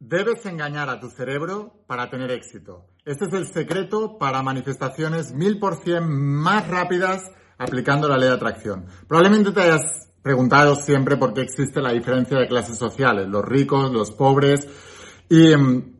Debes engañar a tu cerebro para tener éxito. Este es el secreto para manifestaciones mil por cien más rápidas aplicando la ley de atracción. Probablemente te hayas preguntado siempre por qué existe la diferencia de clases sociales, los ricos, los pobres, y mm,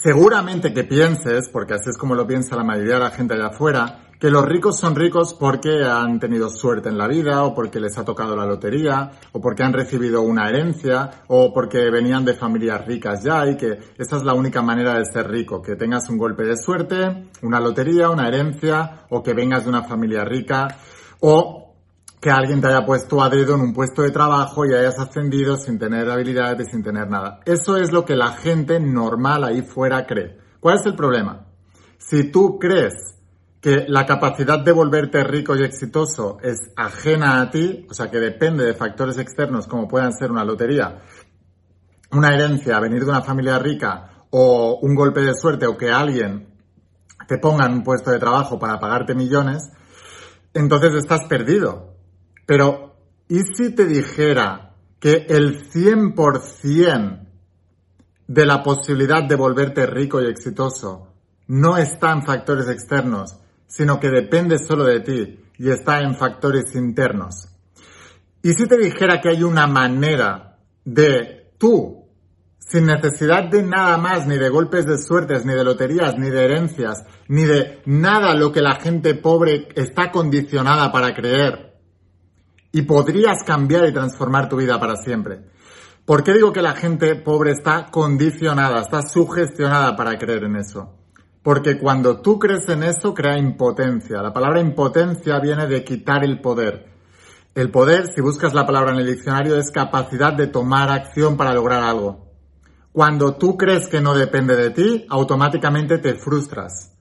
seguramente que pienses, porque así es como lo piensa la mayoría de la gente allá afuera, que los ricos son ricos porque han tenido suerte en la vida o porque les ha tocado la lotería o porque han recibido una herencia o porque venían de familias ricas ya y que esa es la única manera de ser rico, que tengas un golpe de suerte, una lotería, una herencia o que vengas de una familia rica o que alguien te haya puesto a dedo en un puesto de trabajo y hayas ascendido sin tener habilidades y sin tener nada. Eso es lo que la gente normal ahí fuera cree. ¿Cuál es el problema? Si tú crees que la capacidad de volverte rico y exitoso es ajena a ti, o sea que depende de factores externos como puedan ser una lotería, una herencia, venir de una familia rica o un golpe de suerte o que alguien te ponga en un puesto de trabajo para pagarte millones, entonces estás perdido. Pero, ¿y si te dijera que el 100% de la posibilidad de volverte rico y exitoso no está en factores externos, sino que depende solo de ti y está en factores internos. Y si te dijera que hay una manera de tú, sin necesidad de nada más, ni de golpes de suertes, ni de loterías, ni de herencias, ni de nada lo que la gente pobre está condicionada para creer, y podrías cambiar y transformar tu vida para siempre. ¿Por qué digo que la gente pobre está condicionada, está sugestionada para creer en eso? Porque cuando tú crees en eso, crea impotencia. La palabra impotencia viene de quitar el poder. El poder, si buscas la palabra en el diccionario, es capacidad de tomar acción para lograr algo. Cuando tú crees que no depende de ti, automáticamente te frustras.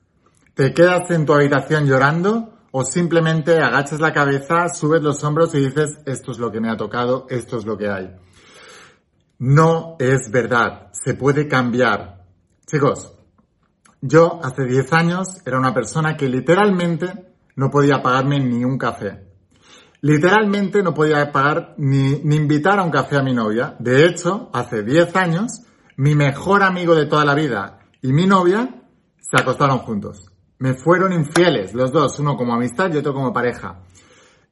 Te quedas en tu habitación llorando o simplemente agachas la cabeza, subes los hombros y dices, esto es lo que me ha tocado, esto es lo que hay. No es verdad, se puede cambiar. Chicos, yo hace 10 años era una persona que literalmente no podía pagarme ni un café. Literalmente no podía pagar ni, ni invitar a un café a mi novia. De hecho, hace 10 años, mi mejor amigo de toda la vida y mi novia se acostaron juntos. Me fueron infieles, los dos, uno como amistad y otro como pareja.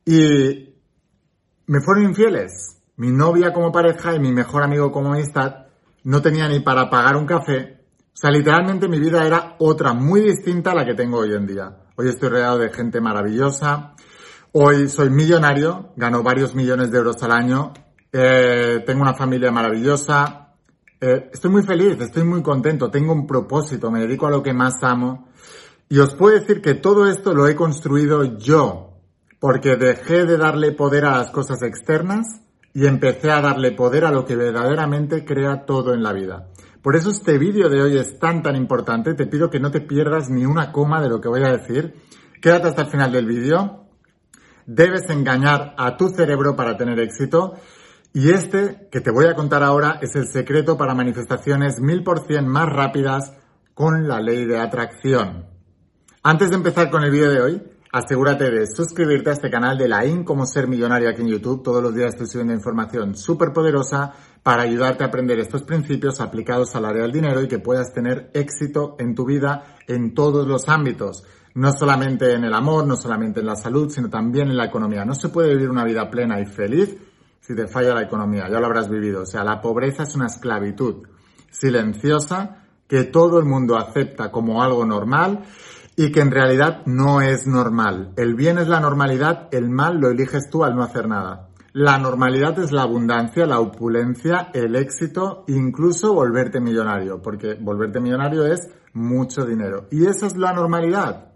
Y me fueron infieles. Mi novia como pareja y mi mejor amigo como amistad no tenía ni para pagar un café o sea, literalmente mi vida era otra, muy distinta a la que tengo hoy en día. Hoy estoy rodeado de gente maravillosa. Hoy soy millonario, gano varios millones de euros al año. Eh, tengo una familia maravillosa. Eh, estoy muy feliz, estoy muy contento, tengo un propósito, me dedico a lo que más amo. Y os puedo decir que todo esto lo he construido yo, porque dejé de darle poder a las cosas externas y empecé a darle poder a lo que verdaderamente crea todo en la vida. Por eso este vídeo de hoy es tan tan importante. Te pido que no te pierdas ni una coma de lo que voy a decir. Quédate hasta el final del vídeo. Debes engañar a tu cerebro para tener éxito. Y este que te voy a contar ahora es el secreto para manifestaciones mil por cien más rápidas con la ley de atracción. Antes de empezar con el vídeo de hoy, Asegúrate de suscribirte a este canal de la IN como ser millonario aquí en YouTube. Todos los días estoy subiendo información súper poderosa para ayudarte a aprender estos principios aplicados al área del dinero y que puedas tener éxito en tu vida en todos los ámbitos. No solamente en el amor, no solamente en la salud, sino también en la economía. No se puede vivir una vida plena y feliz si te falla la economía. Ya lo habrás vivido. O sea, la pobreza es una esclavitud silenciosa que todo el mundo acepta como algo normal y que en realidad no es normal. El bien es la normalidad, el mal lo eliges tú al no hacer nada. La normalidad es la abundancia, la opulencia, el éxito, incluso volverte millonario, porque volverte millonario es mucho dinero. Y esa es la normalidad.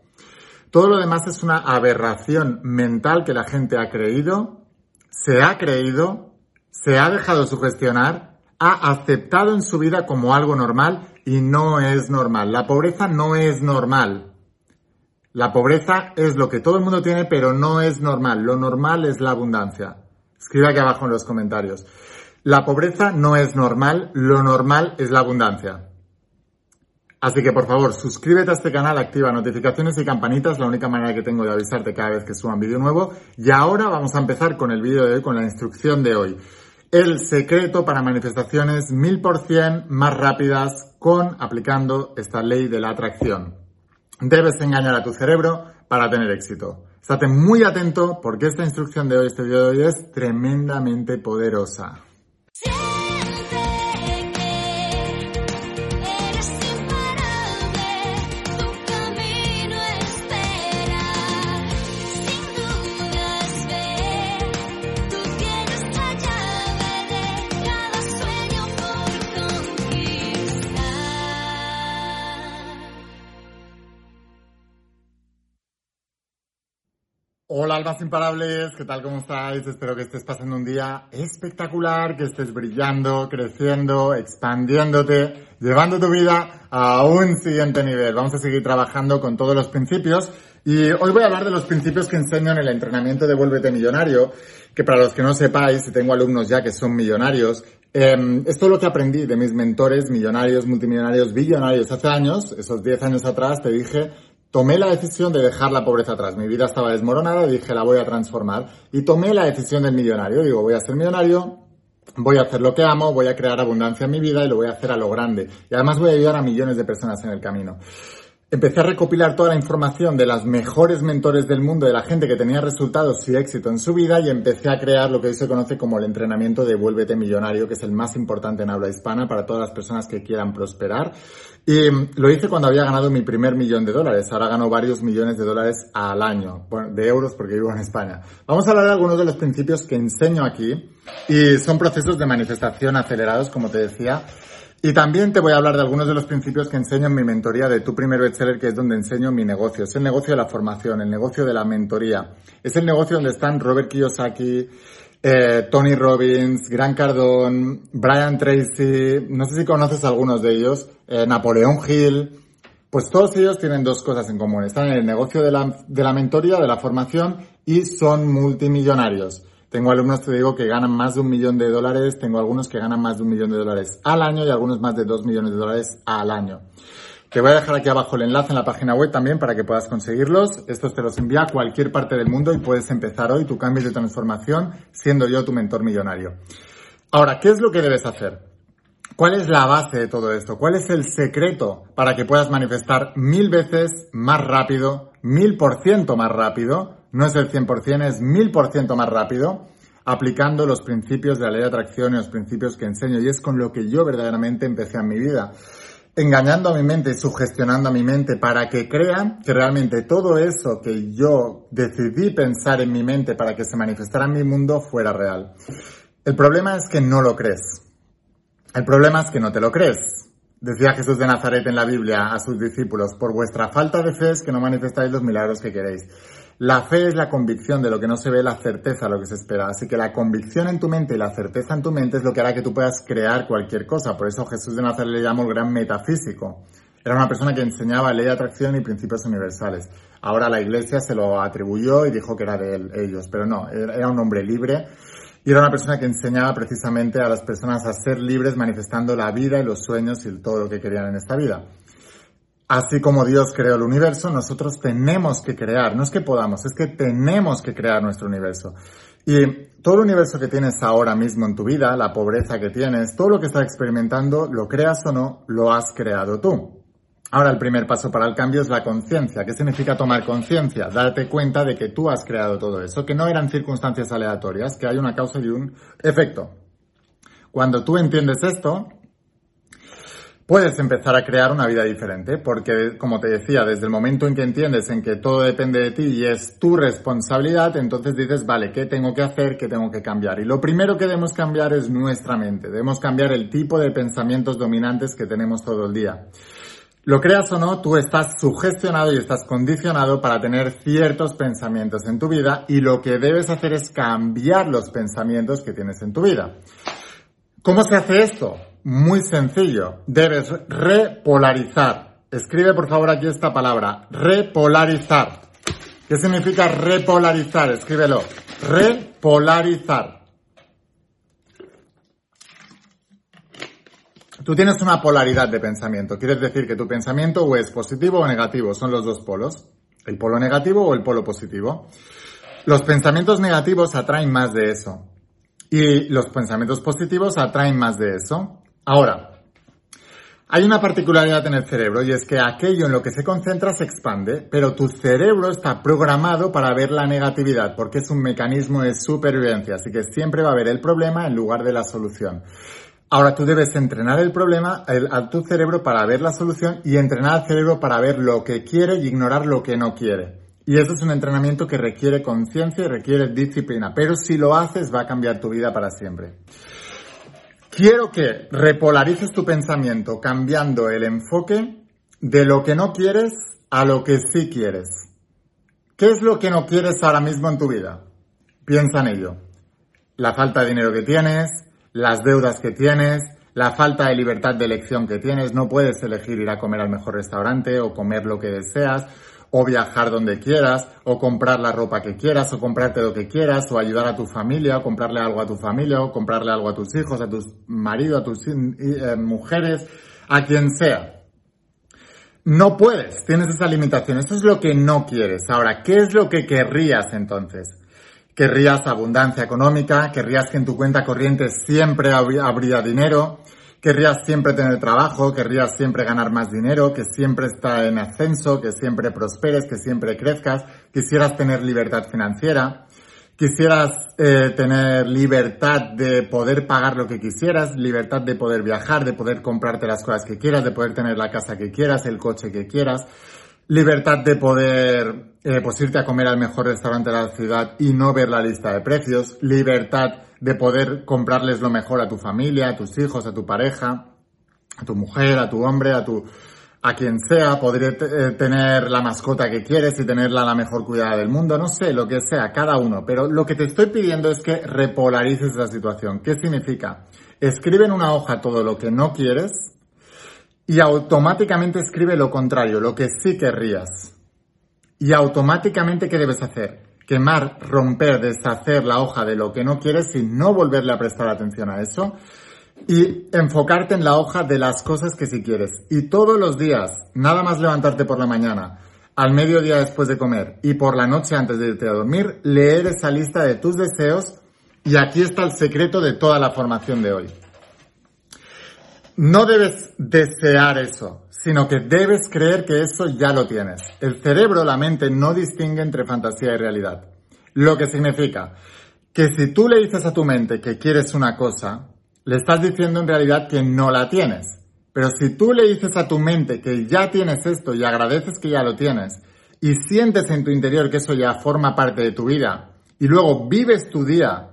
Todo lo demás es una aberración mental que la gente ha creído, se ha creído, se ha dejado sugestionar, ha aceptado en su vida como algo normal y no es normal. La pobreza no es normal. La pobreza es lo que todo el mundo tiene, pero no es normal. Lo normal es la abundancia. Escribe aquí abajo en los comentarios. La pobreza no es normal, lo normal es la abundancia. Así que por favor, suscríbete a este canal, activa notificaciones y campanitas, la única manera que tengo de avisarte cada vez que suba un vídeo nuevo. Y ahora vamos a empezar con el vídeo de hoy, con la instrucción de hoy. el secreto para manifestaciones mil por cien más rápidas con aplicando esta ley de la atracción. Debes engañar a tu cerebro para tener éxito. Estate muy atento porque esta instrucción de hoy, este video de hoy es tremendamente poderosa. Hola almas imparables, ¿qué tal? ¿Cómo estáis? Espero que estés pasando un día espectacular, que estés brillando, creciendo, expandiéndote, llevando tu vida a un siguiente nivel. Vamos a seguir trabajando con todos los principios y hoy voy a hablar de los principios que enseño en el entrenamiento de Vuélvete Millonario, que para los que no sepáis, y tengo alumnos ya que son millonarios, eh, esto es lo que aprendí de mis mentores millonarios, multimillonarios, billonarios hace años, esos 10 años atrás, te dije tomé la decisión de dejar la pobreza atrás. Mi vida estaba desmoronada y dije, la voy a transformar. Y tomé la decisión del millonario. Digo, voy a ser millonario, voy a hacer lo que amo, voy a crear abundancia en mi vida y lo voy a hacer a lo grande. Y además voy a ayudar a millones de personas en el camino empecé a recopilar toda la información de las mejores mentores del mundo, de la gente que tenía resultados y éxito en su vida y empecé a crear lo que hoy se conoce como el entrenamiento de Vuélvete Millonario, que es el más importante en habla hispana para todas las personas que quieran prosperar. Y lo hice cuando había ganado mi primer millón de dólares. Ahora gano varios millones de dólares al año, de euros porque vivo en España. Vamos a hablar de algunos de los principios que enseño aquí y son procesos de manifestación acelerados, como te decía. Y también te voy a hablar de algunos de los principios que enseño en mi mentoría de Tu Primer Bestseller, que es donde enseño mi negocio. Es el negocio de la formación, el negocio de la mentoría. Es el negocio donde están Robert Kiyosaki, eh, Tony Robbins, Grant Cardone, Brian Tracy, no sé si conoces algunos de ellos, eh, Napoleón Hill. Pues todos ellos tienen dos cosas en común. Están en el negocio de la, de la mentoría, de la formación y son multimillonarios. Tengo alumnos, te digo, que ganan más de un millón de dólares, tengo algunos que ganan más de un millón de dólares al año y algunos más de dos millones de dólares al año. Te voy a dejar aquí abajo el enlace en la página web también para que puedas conseguirlos. Estos te los envía a cualquier parte del mundo y puedes empezar hoy tu cambio de transformación siendo yo tu mentor millonario. Ahora, ¿qué es lo que debes hacer? ¿Cuál es la base de todo esto? ¿Cuál es el secreto para que puedas manifestar mil veces más rápido, mil por ciento más rápido, no es el 100%, es 1000% más rápido, aplicando los principios de la ley de atracción y los principios que enseño. Y es con lo que yo verdaderamente empecé en mi vida. Engañando a mi mente y sugestionando a mi mente para que crea que realmente todo eso que yo decidí pensar en mi mente para que se manifestara en mi mundo fuera real. El problema es que no lo crees. El problema es que no te lo crees. Decía Jesús de Nazaret en la Biblia a sus discípulos, por vuestra falta de fe es que no manifestáis los milagros que queréis. La fe es la convicción de lo que no se ve, la certeza de lo que se espera. Así que la convicción en tu mente y la certeza en tu mente es lo que hará que tú puedas crear cualquier cosa. Por eso Jesús de Nazaret le llamó el gran metafísico. Era una persona que enseñaba ley de atracción y principios universales. Ahora la iglesia se lo atribuyó y dijo que era de ellos, pero no, era un hombre libre y era una persona que enseñaba precisamente a las personas a ser libres manifestando la vida y los sueños y todo lo que querían en esta vida. Así como Dios creó el universo, nosotros tenemos que crear, no es que podamos, es que tenemos que crear nuestro universo. Y todo el universo que tienes ahora mismo en tu vida, la pobreza que tienes, todo lo que estás experimentando, lo creas o no, lo has creado tú. Ahora el primer paso para el cambio es la conciencia. ¿Qué significa tomar conciencia? Darte cuenta de que tú has creado todo eso, que no eran circunstancias aleatorias, que hay una causa y un efecto. Cuando tú entiendes esto, puedes empezar a crear una vida diferente, porque como te decía, desde el momento en que entiendes en que todo depende de ti y es tu responsabilidad, entonces dices, vale, ¿qué tengo que hacer? ¿Qué tengo que cambiar? Y lo primero que debemos cambiar es nuestra mente, debemos cambiar el tipo de pensamientos dominantes que tenemos todo el día. Lo creas o no, tú estás sugestionado y estás condicionado para tener ciertos pensamientos en tu vida y lo que debes hacer es cambiar los pensamientos que tienes en tu vida. ¿Cómo se hace esto? Muy sencillo. Debes repolarizar. Escribe por favor aquí esta palabra. Repolarizar. ¿Qué significa repolarizar? Escríbelo. Repolarizar. Tú tienes una polaridad de pensamiento. Quieres decir que tu pensamiento es positivo o negativo. Son los dos polos. El polo negativo o el polo positivo. Los pensamientos negativos atraen más de eso. Y los pensamientos positivos atraen más de eso. Ahora, hay una particularidad en el cerebro y es que aquello en lo que se concentra se expande, pero tu cerebro está programado para ver la negatividad porque es un mecanismo de supervivencia, así que siempre va a haber el problema en lugar de la solución. Ahora tú debes entrenar el problema a tu cerebro para ver la solución y entrenar al cerebro para ver lo que quiere y ignorar lo que no quiere. Y eso es un entrenamiento que requiere conciencia y requiere disciplina, pero si lo haces va a cambiar tu vida para siempre. Quiero que repolarices tu pensamiento cambiando el enfoque de lo que no quieres a lo que sí quieres. ¿Qué es lo que no quieres ahora mismo en tu vida? Piensa en ello. La falta de dinero que tienes, las deudas que tienes, la falta de libertad de elección que tienes. No puedes elegir ir a comer al mejor restaurante o comer lo que deseas o viajar donde quieras, o comprar la ropa que quieras, o comprarte lo que quieras, o ayudar a tu familia, o comprarle algo a tu familia, o comprarle algo a tus hijos, a tus maridos, a tus eh, mujeres, a quien sea. No puedes, tienes esa limitación. Eso es lo que no quieres. Ahora, ¿qué es lo que querrías entonces? Querrías abundancia económica, querrías que en tu cuenta corriente siempre habría dinero, querrías siempre tener trabajo, querrías siempre ganar más dinero, que siempre está en ascenso, que siempre prosperes, que siempre crezcas, quisieras tener libertad financiera, quisieras eh, tener libertad de poder pagar lo que quisieras, libertad de poder viajar, de poder comprarte las cosas que quieras, de poder tener la casa que quieras, el coche que quieras, libertad de poder eh, pues irte a comer al mejor restaurante de la ciudad y no ver la lista de precios, libertad de poder comprarles lo mejor a tu familia, a tus hijos, a tu pareja, a tu mujer, a tu hombre, a tu a quien sea, poder eh, tener la mascota que quieres y tenerla la mejor cuidada del mundo, no sé, lo que sea, cada uno. Pero lo que te estoy pidiendo es que repolarices esa situación. ¿Qué significa? Escribe en una hoja todo lo que no quieres y automáticamente escribe lo contrario, lo que sí querrías. Y automáticamente, ¿qué debes hacer? quemar, romper, deshacer la hoja de lo que no quieres y no volverle a prestar atención a eso y enfocarte en la hoja de las cosas que sí quieres. Y todos los días, nada más levantarte por la mañana, al mediodía después de comer y por la noche antes de irte a dormir, leer esa lista de tus deseos y aquí está el secreto de toda la formación de hoy. No debes desear eso, sino que debes creer que eso ya lo tienes. El cerebro, la mente, no distingue entre fantasía y realidad. Lo que significa que si tú le dices a tu mente que quieres una cosa, le estás diciendo en realidad que no la tienes. Pero si tú le dices a tu mente que ya tienes esto y agradeces que ya lo tienes, y sientes en tu interior que eso ya forma parte de tu vida, y luego vives tu día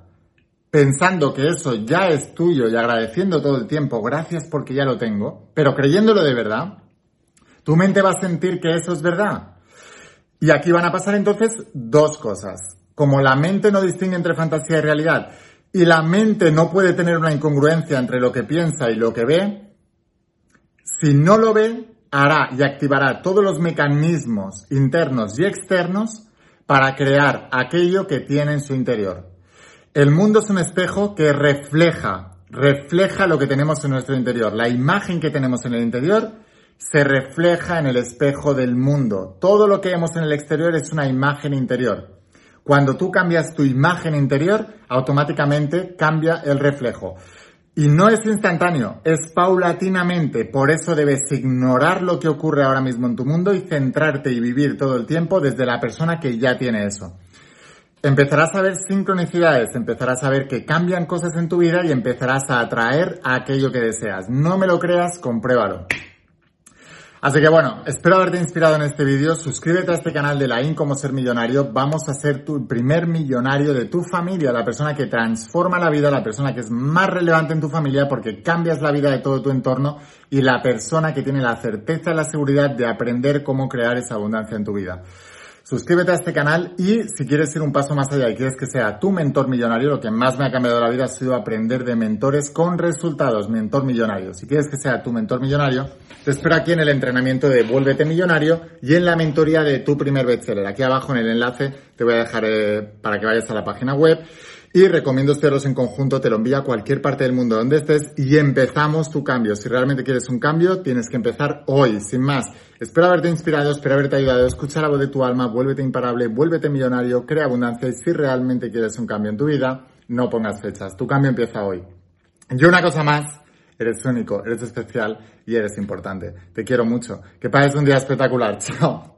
pensando que eso ya es tuyo y agradeciendo todo el tiempo, gracias porque ya lo tengo, pero creyéndolo de verdad, tu mente va a sentir que eso es verdad. Y aquí van a pasar entonces dos cosas. Como la mente no distingue entre fantasía y realidad, y la mente no puede tener una incongruencia entre lo que piensa y lo que ve, si no lo ve, hará y activará todos los mecanismos internos y externos para crear aquello que tiene en su interior. El mundo es un espejo que refleja, refleja lo que tenemos en nuestro interior. La imagen que tenemos en el interior se refleja en el espejo del mundo. Todo lo que vemos en el exterior es una imagen interior. Cuando tú cambias tu imagen interior, automáticamente cambia el reflejo. Y no es instantáneo, es paulatinamente. Por eso debes ignorar lo que ocurre ahora mismo en tu mundo y centrarte y vivir todo el tiempo desde la persona que ya tiene eso empezarás a ver sincronicidades, empezarás a ver que cambian cosas en tu vida y empezarás a atraer aquello que deseas. No me lo creas, compruébalo. Así que bueno, espero haberte inspirado en este vídeo. Suscríbete a este canal de la IN como ser millonario. Vamos a ser tu primer millonario de tu familia, la persona que transforma la vida, la persona que es más relevante en tu familia porque cambias la vida de todo tu entorno y la persona que tiene la certeza y la seguridad de aprender cómo crear esa abundancia en tu vida. Suscríbete a este canal y si quieres ir un paso más allá y quieres que sea tu mentor millonario, lo que más me ha cambiado la vida ha sido aprender de mentores con resultados, mentor millonario. Si quieres que sea tu mentor millonario, te espero aquí en el entrenamiento de Vuélvete Millonario y en la mentoría de tu primer bestseller. Aquí abajo en el enlace te voy a dejar eh, para que vayas a la página web y recomiendo estudiarlos en conjunto, te lo envía a cualquier parte del mundo donde estés y empezamos tu cambio. Si realmente quieres un cambio, tienes que empezar hoy, sin más. Espero haberte inspirado, espero haberte ayudado, escucha la voz de tu alma, vuélvete imparable, vuélvete millonario, crea abundancia y si realmente quieres un cambio en tu vida, no pongas fechas. Tu cambio empieza hoy. Y una cosa más, eres único, eres especial y eres importante. Te quiero mucho. Que pases un día espectacular. Chao.